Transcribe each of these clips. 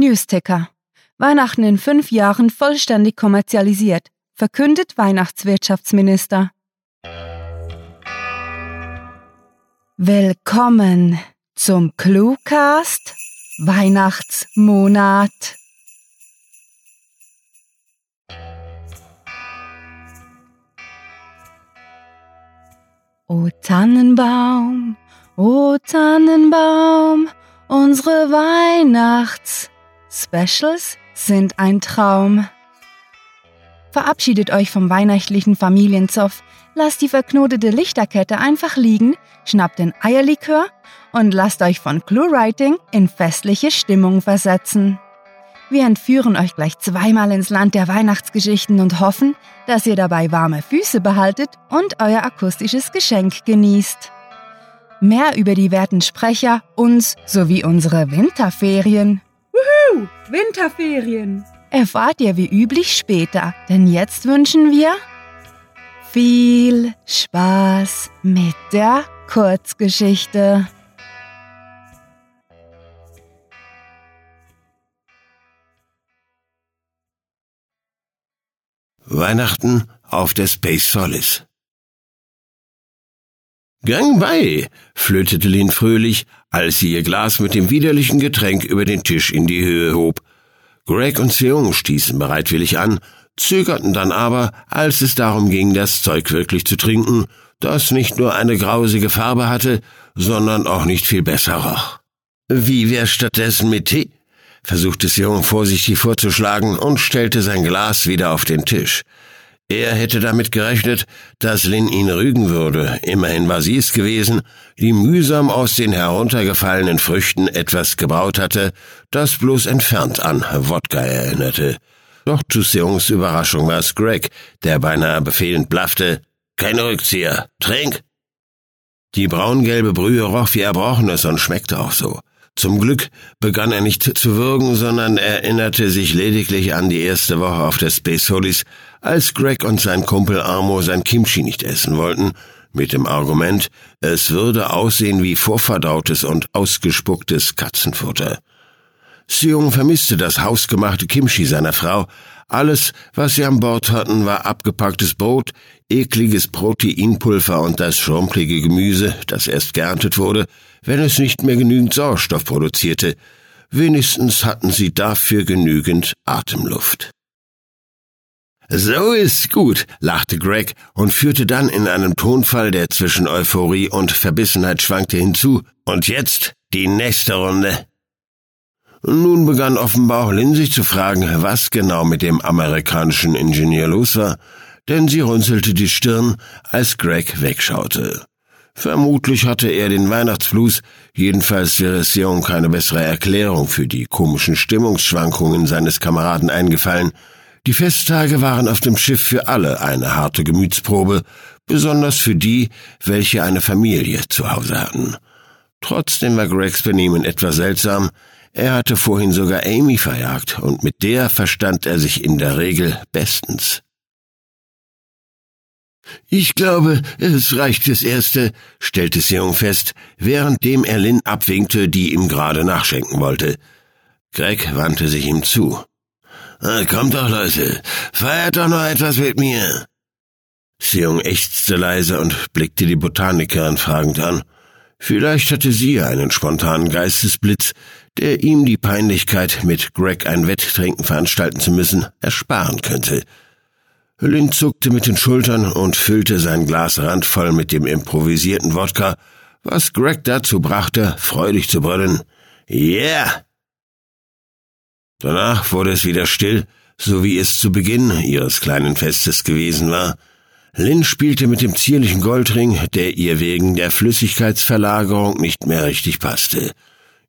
Newsticker. Weihnachten in fünf Jahren vollständig kommerzialisiert, verkündet Weihnachtswirtschaftsminister. Willkommen zum Cluecast Weihnachtsmonat. O Tannenbaum, o Tannenbaum, unsere Weihnachts-Specials sind ein Traum. Verabschiedet euch vom weihnachtlichen Familienzoff, lasst die verknotete Lichterkette einfach liegen, schnappt den Eierlikör und lasst euch von ClueWriting in festliche Stimmung versetzen. Wir entführen euch gleich zweimal ins Land der Weihnachtsgeschichten und hoffen, dass ihr dabei warme Füße behaltet und euer akustisches Geschenk genießt. Mehr über die werten Sprecher, uns sowie unsere Winterferien. Winterferien! Erfahrt ihr wie üblich später, denn jetzt wünschen wir viel Spaß mit der Kurzgeschichte. Weihnachten auf der Space Solace. Gang bei, flötete Lynn fröhlich, als sie ihr Glas mit dem widerlichen Getränk über den Tisch in die Höhe hob. Greg und Seung stießen bereitwillig an, zögerten dann aber, als es darum ging, das Zeug wirklich zu trinken, das nicht nur eine grausige Farbe hatte, sondern auch nicht viel besser roch. Wie wär stattdessen mit Tee? versuchte Sion vorsichtig vorzuschlagen und stellte sein Glas wieder auf den Tisch. Er hätte damit gerechnet, dass Lin ihn rügen würde. Immerhin war sie es gewesen, die mühsam aus den heruntergefallenen Früchten etwas gebraut hatte, das bloß entfernt an Wodka erinnerte. Doch zu Seungs Überraschung war es Greg, der beinahe befehlend blaffte, keine Rückzieher, trink! Die braungelbe Brühe roch wie Erbrochenes und schmeckte auch so. Zum Glück begann er nicht zu würgen, sondern erinnerte sich lediglich an die erste Woche auf der Space Holies, als Greg und sein Kumpel Armo sein Kimchi nicht essen wollten, mit dem Argument, es würde aussehen wie vorverdautes und ausgespucktes Katzenfutter. Seung vermisste das hausgemachte Kimchi seiner Frau. Alles, was sie an Bord hatten, war abgepacktes Brot, ekliges Proteinpulver und das schrumplige Gemüse, das erst geerntet wurde, wenn es nicht mehr genügend Sauerstoff produzierte. Wenigstens hatten sie dafür genügend Atemluft. So ist gut, lachte Greg und führte dann in einem Tonfall, der zwischen Euphorie und Verbissenheit schwankte, hinzu. Und jetzt die nächste Runde. Nun begann offenbar auch Lin sich zu fragen, was genau mit dem amerikanischen Ingenieur los war, denn sie runzelte die Stirn, als Greg wegschaute. Vermutlich hatte er den Weihnachtsblues, jedenfalls wäre Sion keine bessere Erklärung für die komischen Stimmungsschwankungen seines Kameraden eingefallen. Die Festtage waren auf dem Schiff für alle eine harte Gemütsprobe, besonders für die, welche eine Familie zu Hause hatten. Trotzdem war Gregs Benehmen etwas seltsam, er hatte vorhin sogar Amy verjagt, und mit der verstand er sich in der Regel bestens. Ich glaube, es reicht fürs Erste, stellte Seung fest, währenddem er Lin abwinkte, die ihm gerade nachschenken wollte. Greg wandte sich ihm zu. Kommt doch, Leute, feiert doch noch etwas mit mir. Seung ächzte leise und blickte die Botanikerin fragend an. Vielleicht hatte sie einen spontanen Geistesblitz, der ihm die Peinlichkeit, mit Greg ein Wetttrinken veranstalten zu müssen, ersparen könnte. Lynn zuckte mit den Schultern und füllte sein Glas randvoll mit dem improvisierten Wodka, was Greg dazu brachte, freudig zu brüllen. Yeah! Danach wurde es wieder still, so wie es zu Beginn ihres kleinen Festes gewesen war. Lynn spielte mit dem zierlichen Goldring, der ihr wegen der Flüssigkeitsverlagerung nicht mehr richtig passte.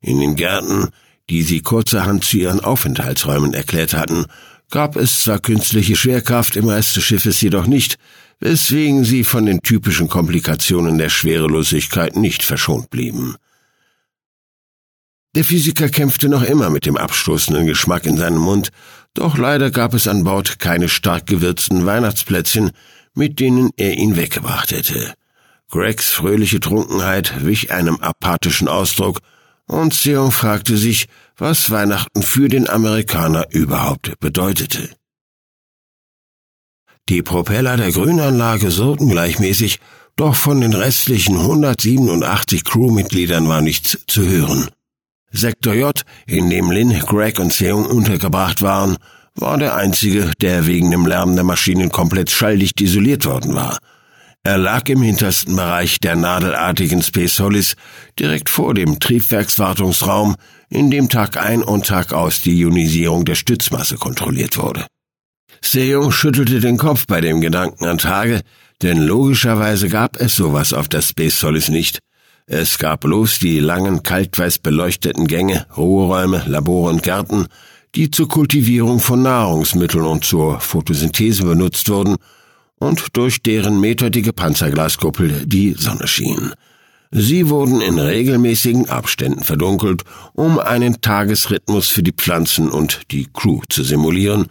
In den Gärten, die sie kurzerhand zu ihren Aufenthaltsräumen erklärt hatten, gab es zwar künstliche Schwerkraft im Rest des Schiffes jedoch nicht, weswegen sie von den typischen Komplikationen der Schwerelosigkeit nicht verschont blieben. Der Physiker kämpfte noch immer mit dem abstoßenden Geschmack in seinem Mund, doch leider gab es an Bord keine stark gewürzten Weihnachtsplätzchen, mit denen er ihn weggebracht hätte. Gregs fröhliche Trunkenheit wich einem apathischen Ausdruck, und Seong fragte sich, was Weihnachten für den Amerikaner überhaupt bedeutete. Die Propeller der Grünanlage surrten gleichmäßig, doch von den restlichen 187 Crewmitgliedern war nichts zu hören. Sektor J, in dem Lin, Greg und Seung untergebracht waren, war der einzige, der wegen dem Lärm der Maschinen komplett schalldicht isoliert worden war. Er lag im hintersten Bereich der nadelartigen Space Solis, direkt vor dem Triebwerkswartungsraum, in dem Tag ein und Tag aus die Ionisierung der Stützmasse kontrolliert wurde. Sejong schüttelte den Kopf bei dem Gedanken an Tage, denn logischerweise gab es sowas auf der Space Solis nicht. Es gab bloß die langen, kaltweiß beleuchteten Gänge, Ruheräume, Labore und Gärten, die zur Kultivierung von Nahrungsmitteln und zur Photosynthese benutzt wurden und durch deren meterdicke Panzerglaskuppel die Sonne schien. Sie wurden in regelmäßigen Abständen verdunkelt, um einen Tagesrhythmus für die Pflanzen und die Crew zu simulieren,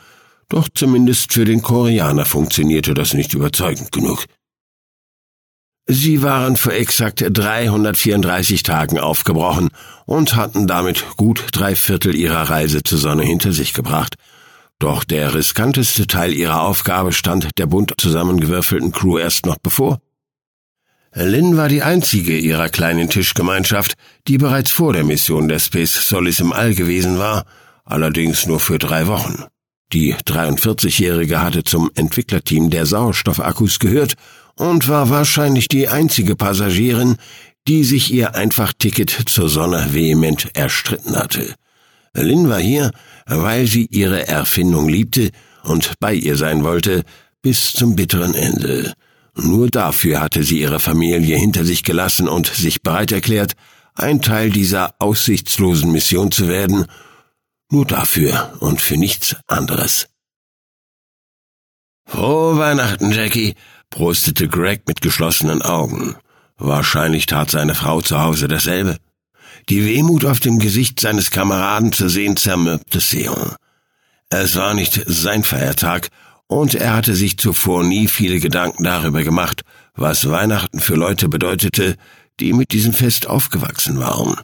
doch zumindest für den Koreaner funktionierte das nicht überzeugend genug. Sie waren vor exakt 334 Tagen aufgebrochen und hatten damit gut drei Viertel ihrer Reise zur Sonne hinter sich gebracht. Doch der riskanteste Teil ihrer Aufgabe stand der bunt zusammengewürfelten Crew erst noch bevor. Lynn war die einzige ihrer kleinen Tischgemeinschaft, die bereits vor der Mission der Space Solis im All gewesen war, allerdings nur für drei Wochen. Die 43-Jährige hatte zum Entwicklerteam der Sauerstoffakkus gehört und war wahrscheinlich die einzige Passagierin, die sich ihr Einfachticket zur Sonne vehement erstritten hatte. Lynn war hier, weil sie ihre Erfindung liebte und bei ihr sein wollte, bis zum bitteren Ende. Nur dafür hatte sie ihre Familie hinter sich gelassen und sich bereit erklärt, ein Teil dieser aussichtslosen Mission zu werden, nur dafür und für nichts anderes. Frohe Weihnachten, Jackie, prostete Greg mit geschlossenen Augen. Wahrscheinlich tat seine Frau zu Hause dasselbe. Die Wehmut auf dem Gesicht seines Kameraden zu sehen zermürbte Seon. Es war nicht sein Feiertag, und er hatte sich zuvor nie viele Gedanken darüber gemacht, was Weihnachten für Leute bedeutete, die mit diesem Fest aufgewachsen waren.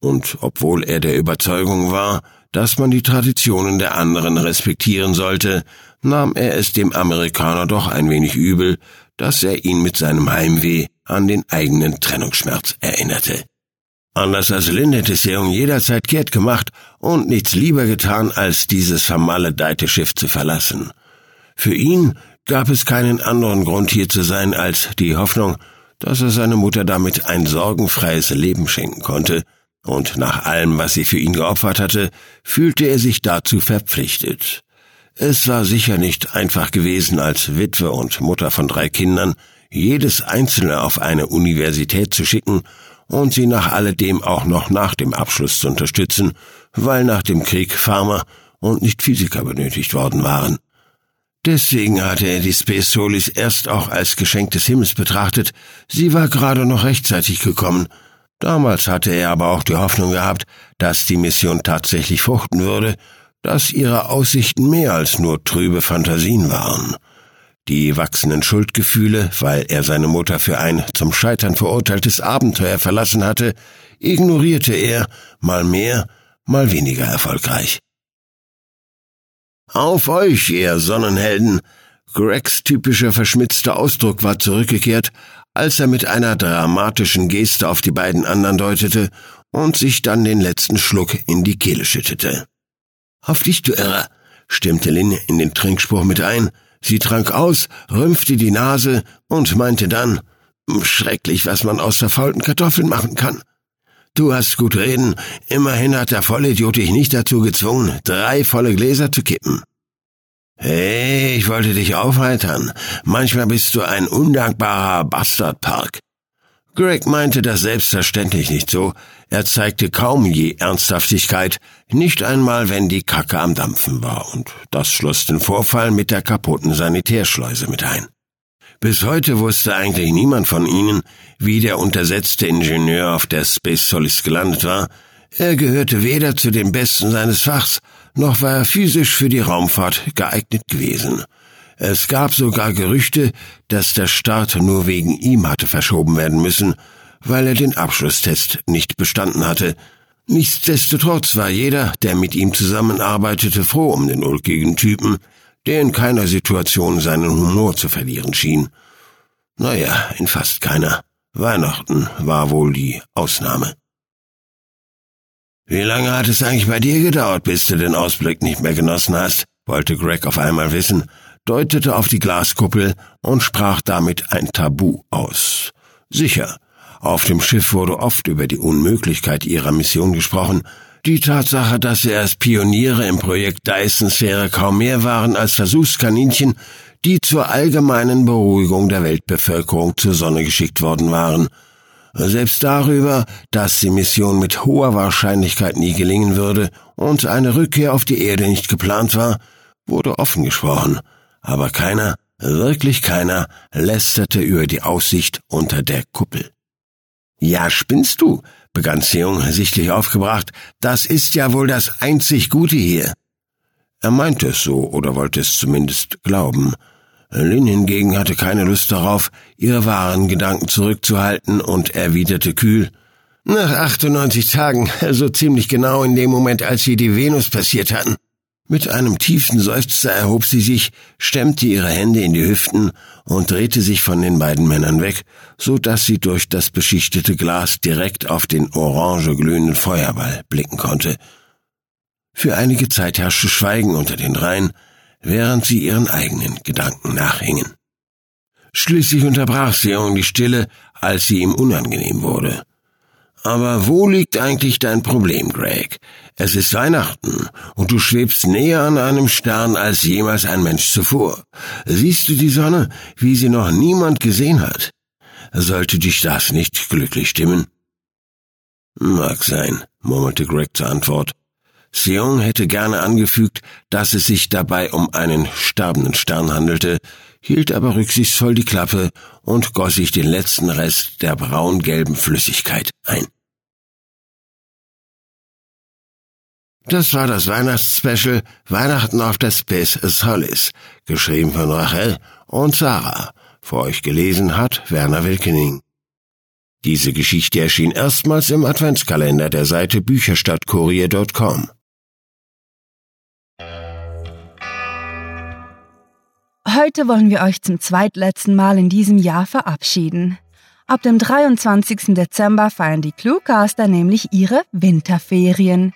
Und obwohl er der Überzeugung war, dass man die Traditionen der anderen respektieren sollte, nahm er es dem Amerikaner doch ein wenig übel, dass er ihn mit seinem Heimweh an den eigenen Trennungsschmerz erinnerte. Anders als Lin hätte Seung jederzeit kehrt gemacht und nichts lieber getan, als dieses vermaledeite Schiff zu verlassen. Für ihn gab es keinen anderen Grund hier zu sein als die Hoffnung, dass er seine Mutter damit ein sorgenfreies Leben schenken konnte, und nach allem, was sie für ihn geopfert hatte, fühlte er sich dazu verpflichtet. Es war sicher nicht einfach gewesen, als Witwe und Mutter von drei Kindern jedes einzelne auf eine Universität zu schicken und sie nach alledem auch noch nach dem Abschluss zu unterstützen, weil nach dem Krieg Farmer und nicht Physiker benötigt worden waren. Deswegen hatte er die Space Solis erst auch als Geschenk des Himmels betrachtet, sie war gerade noch rechtzeitig gekommen, Damals hatte er aber auch die Hoffnung gehabt, dass die Mission tatsächlich fruchten würde, dass ihre Aussichten mehr als nur trübe Fantasien waren. Die wachsenden Schuldgefühle, weil er seine Mutter für ein zum Scheitern verurteiltes Abenteuer verlassen hatte, ignorierte er, mal mehr, mal weniger erfolgreich. Auf euch, ihr Sonnenhelden! Gregs typischer verschmitzter Ausdruck war zurückgekehrt, als er mit einer dramatischen Geste auf die beiden anderen deutete und sich dann den letzten Schluck in die Kehle schüttete. Auf dich, du Irrer, stimmte Lin in den Trinkspruch mit ein. Sie trank aus, rümpfte die Nase und meinte dann, schrecklich, was man aus verfaulten Kartoffeln machen kann. Du hast gut reden, immerhin hat der Vollidiot dich nicht dazu gezwungen, drei volle Gläser zu kippen. Hey, ich wollte dich aufheitern. Manchmal bist du ein undankbarer Bastardpark. Greg meinte das selbstverständlich nicht so. Er zeigte kaum je Ernsthaftigkeit, nicht einmal wenn die Kacke am Dampfen war, und das schloss den Vorfall mit der kaputten Sanitärschleuse mit ein. Bis heute wusste eigentlich niemand von ihnen, wie der untersetzte Ingenieur auf der Space Solis gelandet war. Er gehörte weder zu den Besten seines Fachs, noch war er physisch für die Raumfahrt geeignet gewesen. Es gab sogar Gerüchte, dass der Start nur wegen ihm hatte verschoben werden müssen, weil er den Abschlusstest nicht bestanden hatte. Nichtsdestotrotz war jeder, der mit ihm zusammenarbeitete, froh um den ulkigen Typen, der in keiner Situation seinen Humor zu verlieren schien. Naja, in fast keiner. Weihnachten war wohl die Ausnahme. Wie lange hat es eigentlich bei dir gedauert, bis du den Ausblick nicht mehr genossen hast? wollte Greg auf einmal wissen, deutete auf die Glaskuppel und sprach damit ein Tabu aus. Sicher, auf dem Schiff wurde oft über die Unmöglichkeit ihrer Mission gesprochen. Die Tatsache, dass sie als Pioniere im Projekt Dyson-Sphäre kaum mehr waren als Versuchskaninchen, die zur allgemeinen Beruhigung der Weltbevölkerung zur Sonne geschickt worden waren. Selbst darüber, dass die Mission mit hoher Wahrscheinlichkeit nie gelingen würde und eine Rückkehr auf die Erde nicht geplant war, wurde offen gesprochen. Aber keiner, wirklich keiner, lästerte über die Aussicht unter der Kuppel. Ja, spinnst du, begann Seung sichtlich aufgebracht, das ist ja wohl das einzig Gute hier. Er meinte es so oder wollte es zumindest glauben. Lin hingegen hatte keine Lust darauf, ihre wahren Gedanken zurückzuhalten und erwiderte kühl, nach 98 Tagen, so ziemlich genau in dem Moment, als sie die Venus passiert hatten. Mit einem tiefen Seufzer erhob sie sich, stemmte ihre Hände in die Hüften und drehte sich von den beiden Männern weg, so dass sie durch das beschichtete Glas direkt auf den orange glühenden Feuerball blicken konnte. Für einige Zeit herrschte Schweigen unter den dreien, während sie ihren eigenen Gedanken nachhingen. Schließlich unterbrach Seong die Stille, als sie ihm unangenehm wurde. Aber wo liegt eigentlich dein Problem, Greg? Es ist Weihnachten und du schwebst näher an einem Stern als jemals ein Mensch zuvor. Siehst du die Sonne, wie sie noch niemand gesehen hat? Sollte dich das nicht glücklich stimmen? Mag sein, murmelte Greg zur Antwort. Sion hätte gerne angefügt, dass es sich dabei um einen sterbenden Stern handelte, hielt aber rücksichtsvoll die Klappe und goss sich den letzten Rest der braungelben Flüssigkeit ein. Das war das Weihnachtsspecial Weihnachten auf der Space Solis, geschrieben von Rachel und Sarah. Vor euch gelesen hat Werner Wilkening. Diese Geschichte erschien erstmals im Adventskalender der Seite bücherstadtkurier.com. Heute wollen wir euch zum zweitletzten Mal in diesem Jahr verabschieden. Ab dem 23. Dezember feiern die Cluecaster nämlich ihre Winterferien.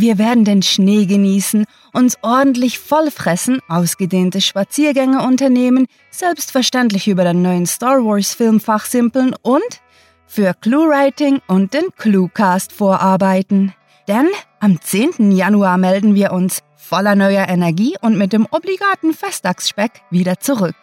Wir werden den Schnee genießen, uns ordentlich vollfressen, ausgedehnte Spaziergänge unternehmen, selbstverständlich über den neuen Star Wars Film fachsimpeln und für Clue-Writing und den Cluecast vorarbeiten. Denn am 10. Januar melden wir uns voller neuer Energie und mit dem obligaten Festtagsspeck wieder zurück.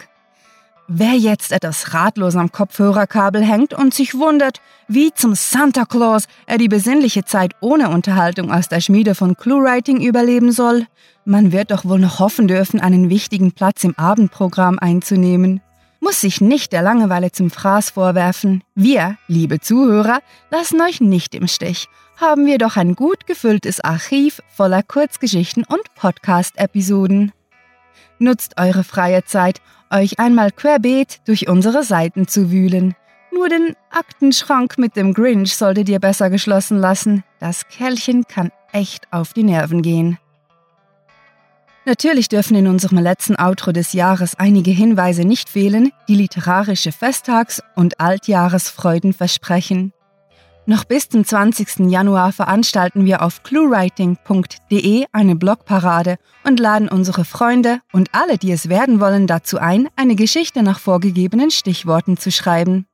Wer jetzt etwas ratlos am Kopfhörerkabel hängt und sich wundert, wie zum Santa Claus er die besinnliche Zeit ohne Unterhaltung aus der Schmiede von ClueWriting überleben soll, man wird doch wohl noch hoffen dürfen, einen wichtigen Platz im Abendprogramm einzunehmen. Muss sich nicht der Langeweile zum Fraß vorwerfen. Wir, liebe Zuhörer, lassen euch nicht im Stich haben wir doch ein gut gefülltes Archiv voller Kurzgeschichten und Podcast-Episoden. Nutzt eure freie Zeit, euch einmal querbeet durch unsere Seiten zu wühlen. Nur den Aktenschrank mit dem Grinch solltet ihr besser geschlossen lassen. Das Kerlchen kann echt auf die Nerven gehen. Natürlich dürfen in unserem letzten Outro des Jahres einige Hinweise nicht fehlen, die literarische Festtags- und Altjahresfreuden versprechen. Noch bis zum 20. Januar veranstalten wir auf cluewriting.de eine Blogparade und laden unsere Freunde und alle, die es werden wollen, dazu ein, eine Geschichte nach vorgegebenen Stichworten zu schreiben.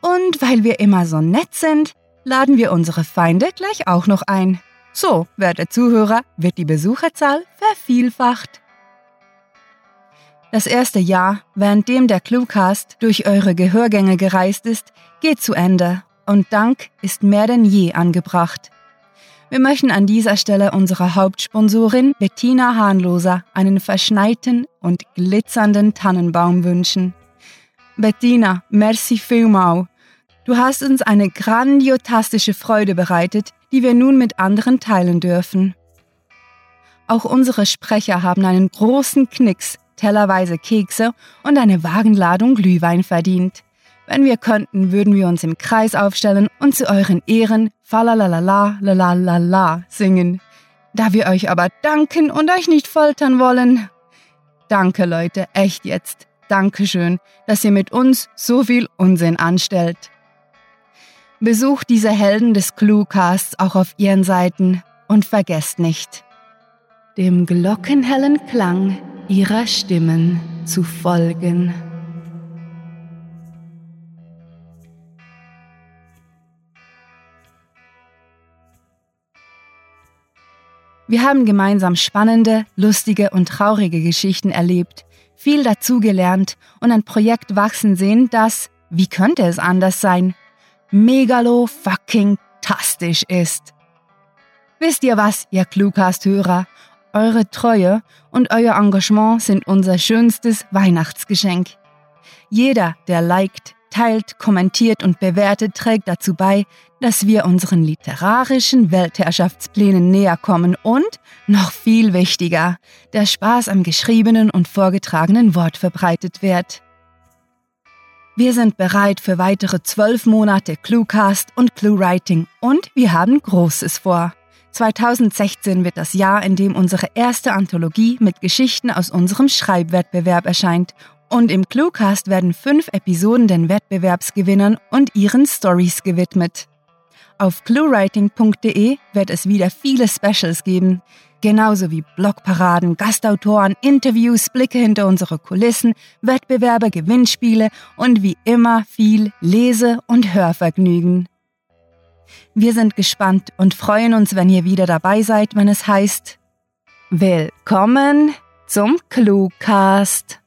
Und weil wir immer so nett sind, laden wir unsere Feinde gleich auch noch ein. So, werte Zuhörer, wird die Besucherzahl vervielfacht. Das erste Jahr, während dem der Cluecast durch eure Gehörgänge gereist ist, geht zu Ende und Dank ist mehr denn je angebracht. Wir möchten an dieser Stelle unserer Hauptsponsorin Bettina Hahnloser einen verschneiten und glitzernden Tannenbaum wünschen. Bettina, merci vielmals. Du hast uns eine grandiotastische Freude bereitet, die wir nun mit anderen teilen dürfen. Auch unsere Sprecher haben einen großen Knicks, tellerweise Kekse und eine Wagenladung Glühwein verdient. Wenn wir könnten, würden wir uns im Kreis aufstellen und zu euren Ehren Falalalala, lalalala singen. Da wir euch aber danken und euch nicht foltern wollen. Danke, Leute, echt jetzt. Dankeschön, dass ihr mit uns so viel Unsinn anstellt. Besucht diese Helden des Cluecasts auch auf ihren Seiten und vergesst nicht, dem glockenhellen Klang ihrer Stimmen zu folgen. Wir haben gemeinsam spannende, lustige und traurige Geschichten erlebt, viel dazugelernt und ein Projekt wachsen sehen, das, wie könnte es anders sein, megalo fucking tastisch ist. Wisst ihr was, ihr Cluecast-Hörer? Eure Treue und euer Engagement sind unser schönstes Weihnachtsgeschenk. Jeder, der liked, teilt, kommentiert und bewertet, trägt dazu bei, dass wir unseren literarischen Weltherrschaftsplänen näher kommen und, noch viel wichtiger, der Spaß am geschriebenen und vorgetragenen Wort verbreitet wird. Wir sind bereit für weitere zwölf Monate Cluecast und Cluewriting und wir haben Großes vor. 2016 wird das Jahr, in dem unsere erste Anthologie mit Geschichten aus unserem Schreibwettbewerb erscheint und im Cluecast werden fünf Episoden den Wettbewerbsgewinnern und ihren Stories gewidmet. Auf cluewriting.de wird es wieder viele Specials geben, genauso wie Blogparaden, Gastautoren, Interviews, Blicke hinter unsere Kulissen, Wettbewerbe, Gewinnspiele und wie immer viel Lese- und Hörvergnügen. Wir sind gespannt und freuen uns, wenn ihr wieder dabei seid, wenn es heißt Willkommen zum Cluecast.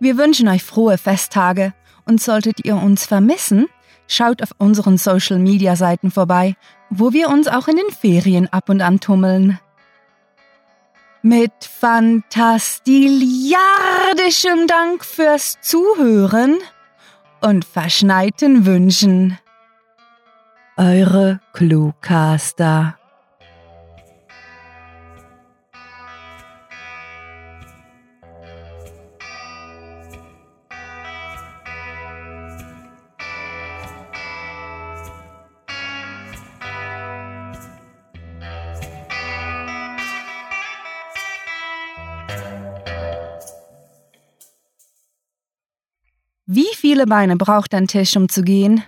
Wir wünschen euch frohe Festtage und solltet ihr uns vermissen, schaut auf unseren Social Media Seiten vorbei, wo wir uns auch in den Ferien ab und an tummeln. Mit fantastiliardischem Dank fürs Zuhören und verschneiten Wünschen. Eure Cluecaster. Wie viele Beine braucht ein Tisch, um zu gehen?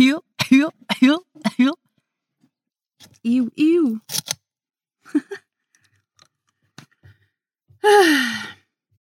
Ew, ew, ew, ew. Ew, 唉.